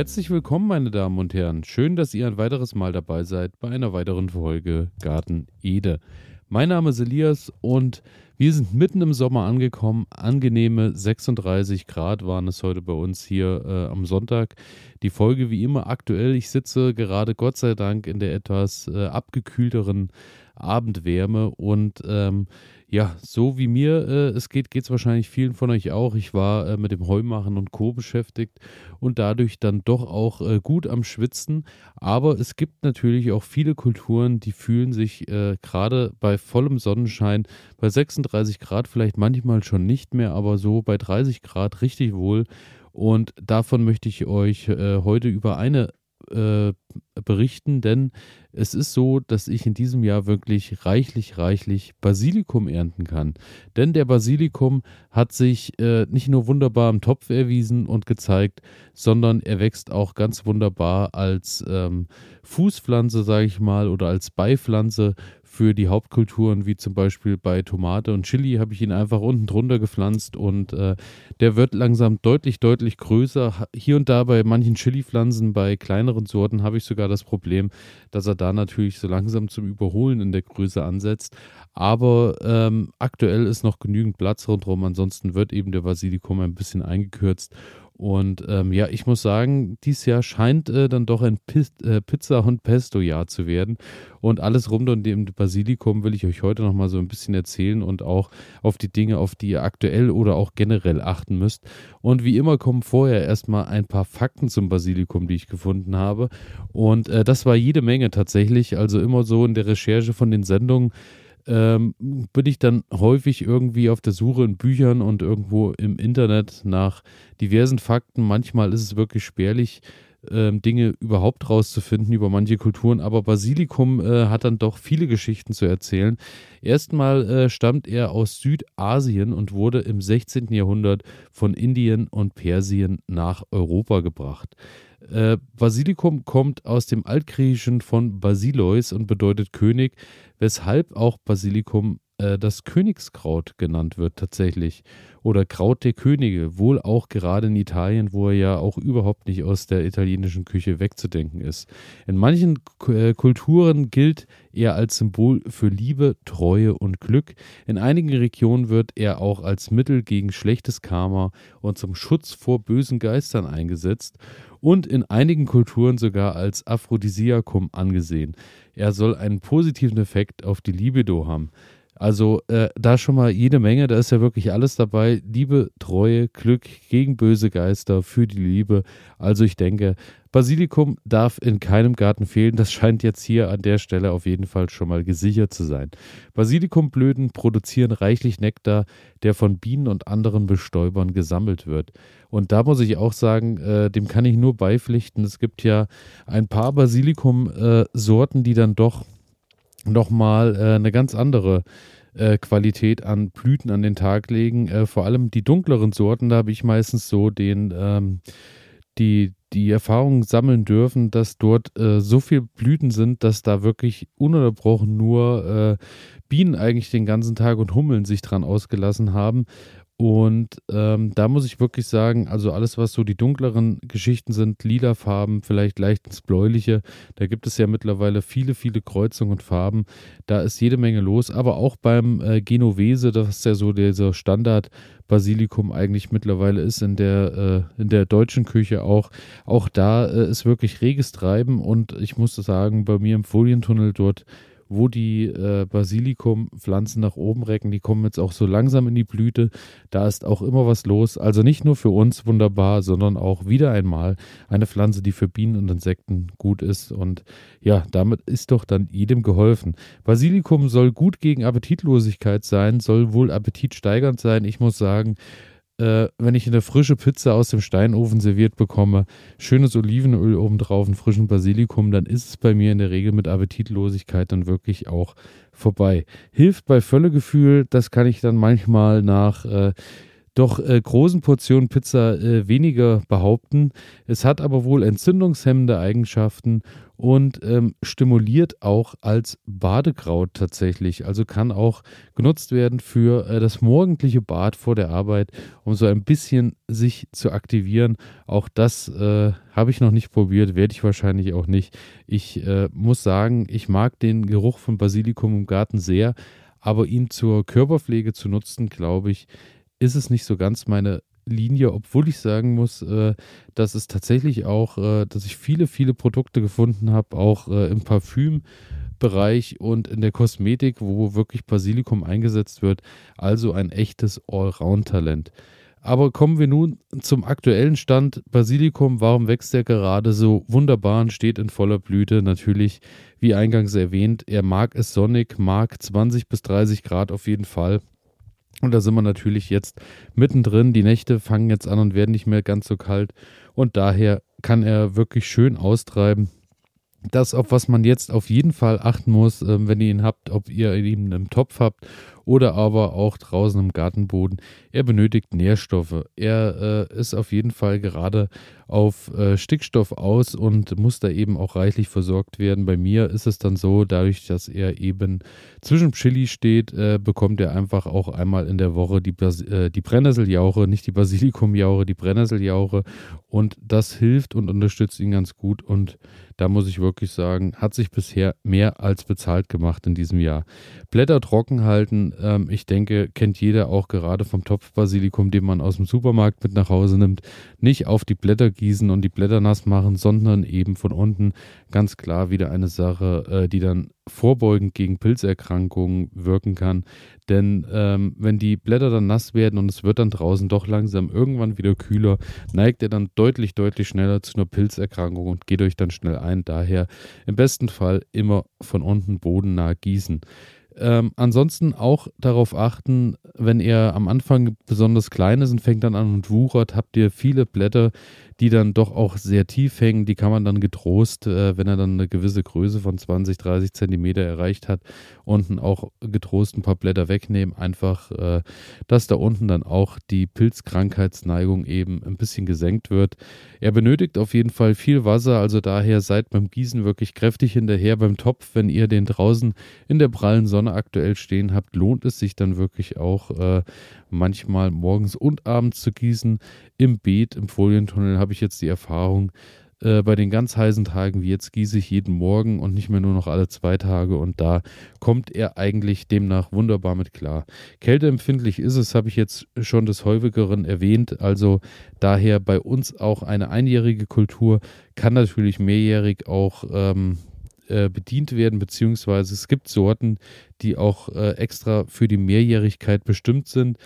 Herzlich willkommen, meine Damen und Herren. Schön, dass ihr ein weiteres Mal dabei seid bei einer weiteren Folge Garten Ede. Mein Name ist Elias und wir sind mitten im Sommer angekommen. Angenehme 36 Grad waren es heute bei uns hier äh, am Sonntag. Die Folge wie immer aktuell. Ich sitze gerade Gott sei Dank in der etwas äh, abgekühlteren Abendwärme und ähm, ja, so wie mir äh, es geht, geht es wahrscheinlich vielen von euch auch. Ich war äh, mit dem Heumachen und Co. beschäftigt und dadurch dann doch auch äh, gut am Schwitzen. Aber es gibt natürlich auch viele Kulturen, die fühlen sich äh, gerade bei vollem Sonnenschein, bei 36 Grad vielleicht manchmal schon nicht mehr, aber so bei 30 Grad richtig wohl. Und davon möchte ich euch äh, heute über eine äh, berichten, denn es ist so, dass ich in diesem Jahr wirklich reichlich, reichlich Basilikum ernten kann. Denn der Basilikum hat sich äh, nicht nur wunderbar im Topf erwiesen und gezeigt, sondern er wächst auch ganz wunderbar als ähm, Fußpflanze, sage ich mal, oder als Beipflanze für die Hauptkulturen, wie zum Beispiel bei Tomate und Chili, habe ich ihn einfach unten drunter gepflanzt und äh, der wird langsam deutlich, deutlich größer. Hier und da bei manchen Chili-Pflanzen, bei kleineren Sorten, habe ich sogar das Problem, dass er da natürlich so langsam zum Überholen in der Größe ansetzt. Aber ähm, aktuell ist noch genügend Platz rundherum, ansonsten wird eben der Basilikum ein bisschen eingekürzt und ähm, ja, ich muss sagen, dieses Jahr scheint äh, dann doch ein Pis äh, Pizza- und Pesto-Jahr zu werden. Und alles rund um den Basilikum will ich euch heute nochmal so ein bisschen erzählen und auch auf die Dinge, auf die ihr aktuell oder auch generell achten müsst. Und wie immer kommen vorher erstmal ein paar Fakten zum Basilikum, die ich gefunden habe. Und äh, das war jede Menge tatsächlich. Also immer so in der Recherche von den Sendungen ähm, bin ich dann häufig irgendwie auf der Suche in Büchern und irgendwo im Internet nach diversen Fakten. Manchmal ist es wirklich spärlich, ähm, Dinge überhaupt rauszufinden über manche Kulturen, aber Basilikum äh, hat dann doch viele Geschichten zu erzählen. Erstmal äh, stammt er aus Südasien und wurde im 16. Jahrhundert von Indien und Persien nach Europa gebracht. Äh, Basilikum kommt aus dem Altgriechischen von Basileus und bedeutet König, weshalb auch Basilikum äh, das Königskraut genannt wird tatsächlich. Oder Kraut der Könige, wohl auch gerade in Italien, wo er ja auch überhaupt nicht aus der italienischen Küche wegzudenken ist. In manchen äh, Kulturen gilt er als Symbol für Liebe, Treue und Glück. In einigen Regionen wird er auch als Mittel gegen schlechtes Karma und zum Schutz vor bösen Geistern eingesetzt und in einigen Kulturen sogar als Aphrodisiakum angesehen. Er soll einen positiven Effekt auf die Libido haben. Also äh, da schon mal jede Menge, da ist ja wirklich alles dabei. Liebe, Treue, Glück gegen böse Geister, für die Liebe. Also ich denke, Basilikum darf in keinem Garten fehlen. Das scheint jetzt hier an der Stelle auf jeden Fall schon mal gesichert zu sein. Basilikumblüten produzieren reichlich Nektar, der von Bienen und anderen Bestäubern gesammelt wird. Und da muss ich auch sagen, äh, dem kann ich nur beipflichten. Es gibt ja ein paar Basilikum-Sorten, äh, die dann doch nochmal äh, eine ganz andere äh, Qualität an Blüten an den Tag legen. Äh, vor allem die dunkleren Sorten, da habe ich meistens so den, ähm, die, die Erfahrung sammeln dürfen, dass dort äh, so viele Blüten sind, dass da wirklich ununterbrochen nur äh, Bienen eigentlich den ganzen Tag und Hummeln sich dran ausgelassen haben. Und ähm, da muss ich wirklich sagen, also alles, was so die dunkleren Geschichten sind, lila Farben, vielleicht leicht ins Bläuliche, da gibt es ja mittlerweile viele, viele Kreuzungen und Farben. Da ist jede Menge los, aber auch beim äh, Genovese, das ist ja so dieser Standard-Basilikum eigentlich mittlerweile ist in der, äh, in der deutschen Küche auch. Auch da äh, ist wirklich reges Treiben und ich muss sagen, bei mir im Folientunnel dort wo die äh, Basilikum-Pflanzen nach oben recken. Die kommen jetzt auch so langsam in die Blüte. Da ist auch immer was los. Also nicht nur für uns wunderbar, sondern auch wieder einmal eine Pflanze, die für Bienen und Insekten gut ist. Und ja, damit ist doch dann jedem geholfen. Basilikum soll gut gegen Appetitlosigkeit sein, soll wohl appetitsteigernd sein. Ich muss sagen, äh, wenn ich eine frische Pizza aus dem Steinofen serviert bekomme, schönes Olivenöl obendrauf, einen frischen Basilikum, dann ist es bei mir in der Regel mit Appetitlosigkeit dann wirklich auch vorbei. Hilft bei Völlegefühl, das kann ich dann manchmal nach äh, doch äh, großen Portionen Pizza äh, weniger behaupten. Es hat aber wohl entzündungshemmende Eigenschaften und ähm, stimuliert auch als Badekraut tatsächlich. Also kann auch genutzt werden für äh, das morgendliche Bad vor der Arbeit, um so ein bisschen sich zu aktivieren. Auch das äh, habe ich noch nicht probiert, werde ich wahrscheinlich auch nicht. Ich äh, muss sagen, ich mag den Geruch von Basilikum im Garten sehr, aber ihn zur Körperpflege zu nutzen, glaube ich, ist es nicht so ganz meine Linie, obwohl ich sagen muss, äh, dass es tatsächlich auch, äh, dass ich viele, viele Produkte gefunden habe, auch äh, im Parfümbereich und in der Kosmetik, wo wirklich Basilikum eingesetzt wird. Also ein echtes Allround-Talent. Aber kommen wir nun zum aktuellen Stand. Basilikum, warum wächst er gerade so wunderbar und steht in voller Blüte? Natürlich, wie eingangs erwähnt, er mag es sonnig, mag 20 bis 30 Grad auf jeden Fall. Und da sind wir natürlich jetzt mittendrin. Die Nächte fangen jetzt an und werden nicht mehr ganz so kalt. Und daher kann er wirklich schön austreiben. Das, auf was man jetzt auf jeden Fall achten muss, äh, wenn ihr ihn habt, ob ihr ihn im Topf habt oder aber auch draußen im Gartenboden. Er benötigt Nährstoffe. Er äh, ist auf jeden Fall gerade auf äh, Stickstoff aus und muss da eben auch reichlich versorgt werden. Bei mir ist es dann so, dadurch, dass er eben zwischen Chili steht, äh, bekommt er einfach auch einmal in der Woche die, Bas äh, die Brennnesseljauche, nicht die Basilikumjauche, die Brennnesseljauche und das hilft und unterstützt ihn ganz gut und da muss ich wirklich sagen, hat sich bisher mehr als bezahlt gemacht in diesem Jahr. Blätter trocken halten, ähm, ich denke, kennt jeder auch gerade vom Topfbasilikum, den man aus dem Supermarkt mit nach Hause nimmt. Nicht auf die Blätter gießen und die Blätter nass machen, sondern eben von unten ganz klar wieder eine Sache, äh, die dann vorbeugend gegen Pilzerkrankungen wirken kann. Denn ähm, wenn die Blätter dann nass werden und es wird dann draußen doch langsam irgendwann wieder kühler, neigt er dann deutlich, deutlich schneller zu einer Pilzerkrankung und geht euch dann schnell ein. Daher im besten Fall immer von unten bodennah gießen. Ähm, ansonsten auch darauf achten, wenn er am Anfang besonders klein ist und fängt dann an und wuchert, habt ihr viele Blätter, die dann doch auch sehr tief hängen. Die kann man dann getrost, äh, wenn er dann eine gewisse Größe von 20, 30 Zentimeter erreicht hat, unten auch getrost ein paar Blätter wegnehmen. Einfach, äh, dass da unten dann auch die Pilzkrankheitsneigung eben ein bisschen gesenkt wird. Er benötigt auf jeden Fall viel Wasser, also daher seid beim Gießen wirklich kräftig hinterher. Beim Topf, wenn ihr den draußen in der prallen Sonne aktuell stehen habt, lohnt es sich dann wirklich auch äh, manchmal morgens und abends zu gießen. Im Beet, im Folientunnel habe ich jetzt die Erfahrung, äh, bei den ganz heißen Tagen wie jetzt gieße ich jeden Morgen und nicht mehr nur noch alle zwei Tage und da kommt er eigentlich demnach wunderbar mit klar. Kälteempfindlich ist es, habe ich jetzt schon des häufigeren erwähnt, also daher bei uns auch eine einjährige Kultur, kann natürlich mehrjährig auch ähm, äh, bedient werden, beziehungsweise es gibt Sorten, die auch äh, extra für die Mehrjährigkeit bestimmt sind.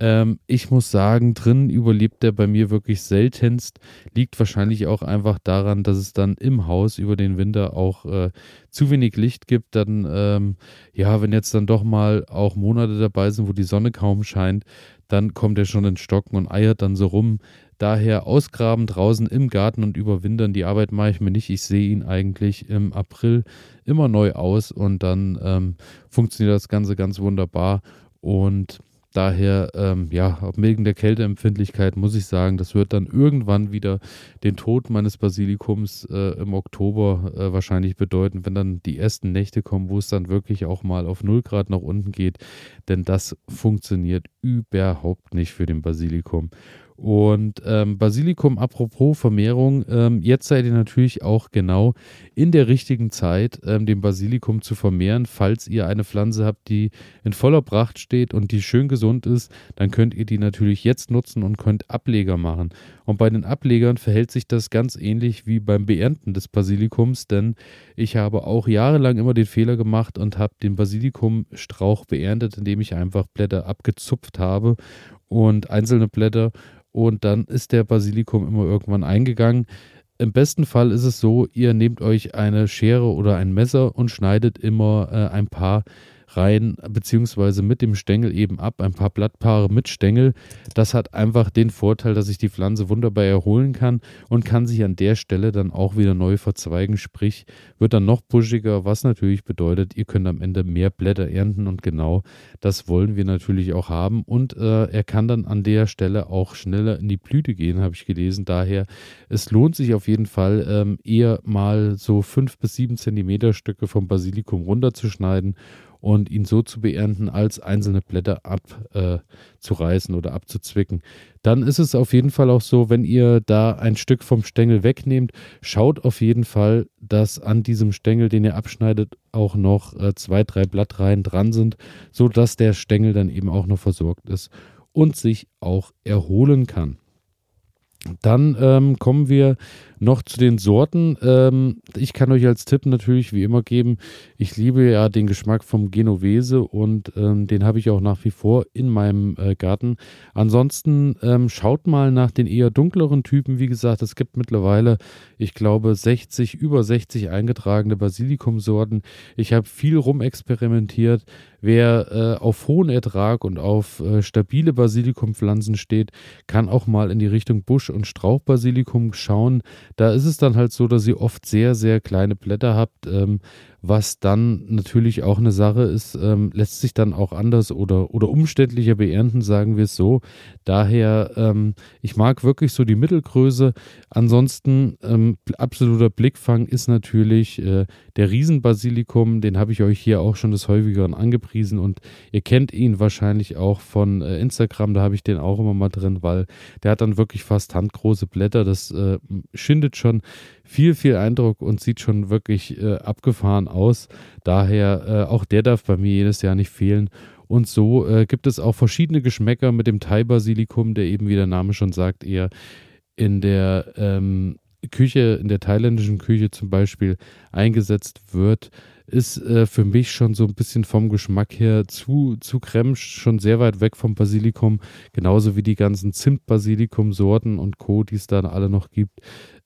Ähm, ich muss sagen, drin überlebt der bei mir wirklich seltenst. Liegt wahrscheinlich auch einfach daran, dass es dann im Haus über den Winter auch äh, zu wenig Licht gibt. Dann, ähm, ja, wenn jetzt dann doch mal auch Monate dabei sind, wo die Sonne kaum scheint, dann kommt er schon in Stocken und eiert dann so rum. Daher ausgraben draußen im Garten und überwintern, die Arbeit mache ich mir nicht. Ich sehe ihn eigentlich im April immer neu aus und dann ähm, funktioniert das Ganze ganz wunderbar. Und daher, ähm, ja, wegen der Kälteempfindlichkeit muss ich sagen, das wird dann irgendwann wieder den Tod meines Basilikums äh, im Oktober äh, wahrscheinlich bedeuten, wenn dann die ersten Nächte kommen, wo es dann wirklich auch mal auf 0 Grad nach unten geht. Denn das funktioniert überhaupt nicht für den Basilikum. Und ähm, Basilikum, apropos Vermehrung, ähm, jetzt seid ihr natürlich auch genau in der richtigen Zeit, ähm, den Basilikum zu vermehren. Falls ihr eine Pflanze habt, die in voller Pracht steht und die schön gesund ist, dann könnt ihr die natürlich jetzt nutzen und könnt Ableger machen. Und bei den Ablegern verhält sich das ganz ähnlich wie beim Beernten des Basilikums, denn ich habe auch jahrelang immer den Fehler gemacht und habe den Basilikumstrauch beerntet, indem ich einfach Blätter abgezupft habe und einzelne Blätter und dann ist der Basilikum immer irgendwann eingegangen. Im besten Fall ist es so, ihr nehmt euch eine Schere oder ein Messer und schneidet immer äh, ein paar rein, beziehungsweise mit dem Stängel eben ab, ein paar Blattpaare mit Stängel. Das hat einfach den Vorteil, dass sich die Pflanze wunderbar erholen kann und kann sich an der Stelle dann auch wieder neu verzweigen, sprich wird dann noch buschiger, was natürlich bedeutet, ihr könnt am Ende mehr Blätter ernten und genau das wollen wir natürlich auch haben und äh, er kann dann an der Stelle auch schneller in die Blüte gehen, habe ich gelesen. Daher, es lohnt sich auf jeden Fall ähm, eher mal so fünf bis sieben Zentimeter Stücke vom Basilikum runterzuschneiden und ihn so zu beernten, als einzelne Blätter abzureißen äh, oder abzuzwicken. Dann ist es auf jeden Fall auch so, wenn ihr da ein Stück vom Stängel wegnehmt, schaut auf jeden Fall, dass an diesem Stängel, den ihr abschneidet, auch noch äh, zwei, drei Blattreihen dran sind, sodass der Stängel dann eben auch noch versorgt ist und sich auch erholen kann. Dann ähm, kommen wir noch zu den Sorten. Ähm, ich kann euch als Tipp natürlich wie immer geben, ich liebe ja den Geschmack vom Genovese und ähm, den habe ich auch nach wie vor in meinem äh, Garten. Ansonsten ähm, schaut mal nach den eher dunkleren Typen. Wie gesagt, es gibt mittlerweile, ich glaube, 60, über 60 eingetragene Basilikumsorten. Ich habe viel rumexperimentiert. Wer äh, auf hohen Ertrag und auf äh, stabile Basilikumpflanzen steht, kann auch mal in die Richtung Busch- und Strauchbasilikum schauen. Da ist es dann halt so, dass ihr oft sehr, sehr kleine Blätter habt. Ähm, was dann natürlich auch eine Sache ist, ähm, lässt sich dann auch anders oder, oder umständlicher beernten, sagen wir es so. Daher, ähm, ich mag wirklich so die Mittelgröße. Ansonsten, ähm, absoluter Blickfang ist natürlich äh, der Riesenbasilikum, den habe ich euch hier auch schon des Häufigeren angepriesen und ihr kennt ihn wahrscheinlich auch von äh, Instagram, da habe ich den auch immer mal drin, weil der hat dann wirklich fast handgroße Blätter. Das äh, schindet schon viel, viel Eindruck und sieht schon wirklich äh, abgefahren aus. Daher äh, auch der darf bei mir jedes Jahr nicht fehlen. Und so äh, gibt es auch verschiedene Geschmäcker mit dem Thai-Basilikum, der eben, wie der Name schon sagt, eher in der ähm, Küche, in der thailändischen Küche zum Beispiel eingesetzt wird, ist äh, für mich schon so ein bisschen vom Geschmack her zu, zu cremsch, schon sehr weit weg vom Basilikum, genauso wie die ganzen Zimt-Basilikum-Sorten und Co., die es dann alle noch gibt.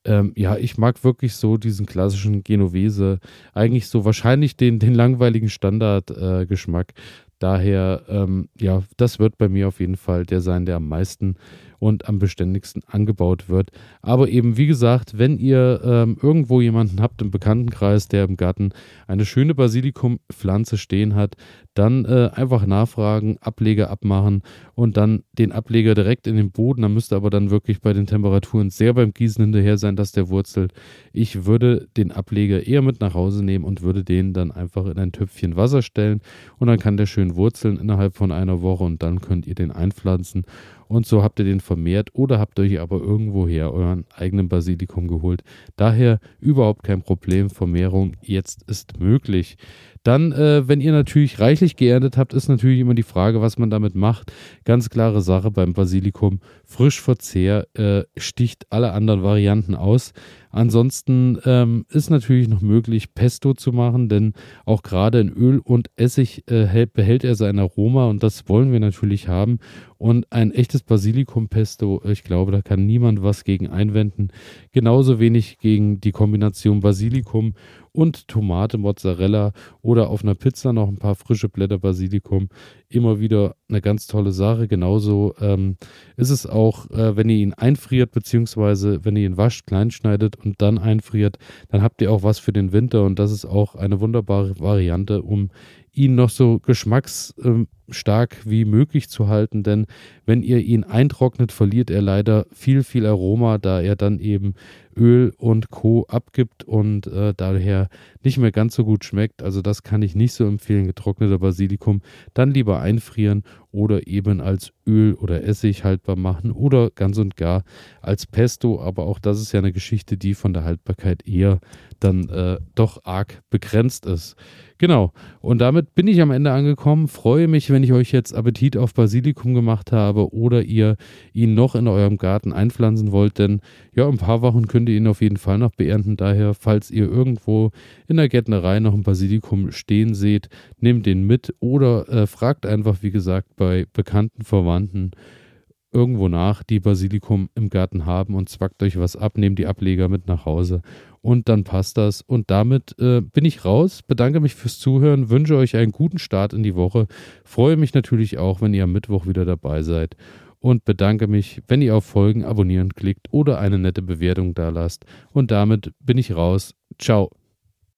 Ähm, ja, ich mag wirklich so diesen klassischen Genovese, eigentlich so wahrscheinlich den, den langweiligen Standardgeschmack. Äh, Daher, ähm, ja, das wird bei mir auf jeden Fall der sein, der am meisten und am beständigsten angebaut wird. Aber eben, wie gesagt, wenn ihr ähm, irgendwo jemanden habt im Bekanntenkreis, der im Garten eine schöne Basilikumpflanze stehen hat, dann äh, einfach nachfragen, Ableger abmachen und dann den Ableger direkt in den Boden. Da müsste aber dann wirklich bei den Temperaturen sehr beim Gießen hinterher sein, dass der wurzelt. Ich würde den Ableger eher mit nach Hause nehmen und würde den dann einfach in ein Töpfchen Wasser stellen und dann kann der schön wurzeln innerhalb von einer Woche und dann könnt ihr den einpflanzen und so habt ihr den vermehrt oder habt euch aber irgendwoher euren eigenen Basilikum geholt. Daher überhaupt kein Problem. Vermehrung jetzt ist möglich. Dann, äh, wenn ihr natürlich reichlich geerntet habt, ist natürlich immer die Frage, was man damit macht. Ganz klare Sache beim Basilikum. Frischverzehr äh, sticht alle anderen Varianten aus. Ansonsten ähm, ist natürlich noch möglich, Pesto zu machen, denn auch gerade in Öl und Essig äh, hält, behält er sein Aroma und das wollen wir natürlich haben. Und ein echtes Basilikum-Pesto, ich glaube, da kann niemand was gegen einwenden. Genauso wenig gegen die Kombination Basilikum und Tomate, Mozzarella oder auf einer Pizza noch ein paar frische Blätter Basilikum. Immer wieder eine ganz tolle Sache. Genauso ähm, ist es auch, äh, wenn ihr ihn einfriert, beziehungsweise wenn ihr ihn wascht, kleinschneidet und dann einfriert, dann habt ihr auch was für den Winter und das ist auch eine wunderbare Variante, um ihn noch so geschmacksstark wie möglich zu halten, denn wenn ihr ihn eintrocknet, verliert er leider viel, viel Aroma, da er dann eben Öl und Co. abgibt und äh, daher nicht mehr ganz so gut schmeckt. Also das kann ich nicht so empfehlen, getrockneter Basilikum. Dann lieber einfrieren oder eben als Öl oder Essig haltbar machen oder ganz und gar als Pesto. Aber auch das ist ja eine Geschichte, die von der Haltbarkeit eher dann äh, doch arg begrenzt ist. Genau. Und damit bin ich am Ende angekommen. Freue mich, wenn ich euch jetzt Appetit auf Basilikum gemacht habe oder ihr ihn noch in eurem Garten einpflanzen wollt. Denn ja, ein paar Wochen könnt ihr ihn auf jeden Fall noch beernten. Daher, falls ihr irgendwo in der Gärtnerei noch ein Basilikum stehen seht, nehmt den mit oder äh, fragt einfach, wie gesagt, bei bekannten Verwandten irgendwo nach, die Basilikum im Garten haben und zwackt euch was ab, nehmt die Ableger mit nach Hause und dann passt das. Und damit äh, bin ich raus, bedanke mich fürs Zuhören, wünsche euch einen guten Start in die Woche, freue mich natürlich auch, wenn ihr am Mittwoch wieder dabei seid und bedanke mich, wenn ihr auf Folgen abonnieren klickt oder eine nette Bewertung da lasst. Und damit bin ich raus. Ciao.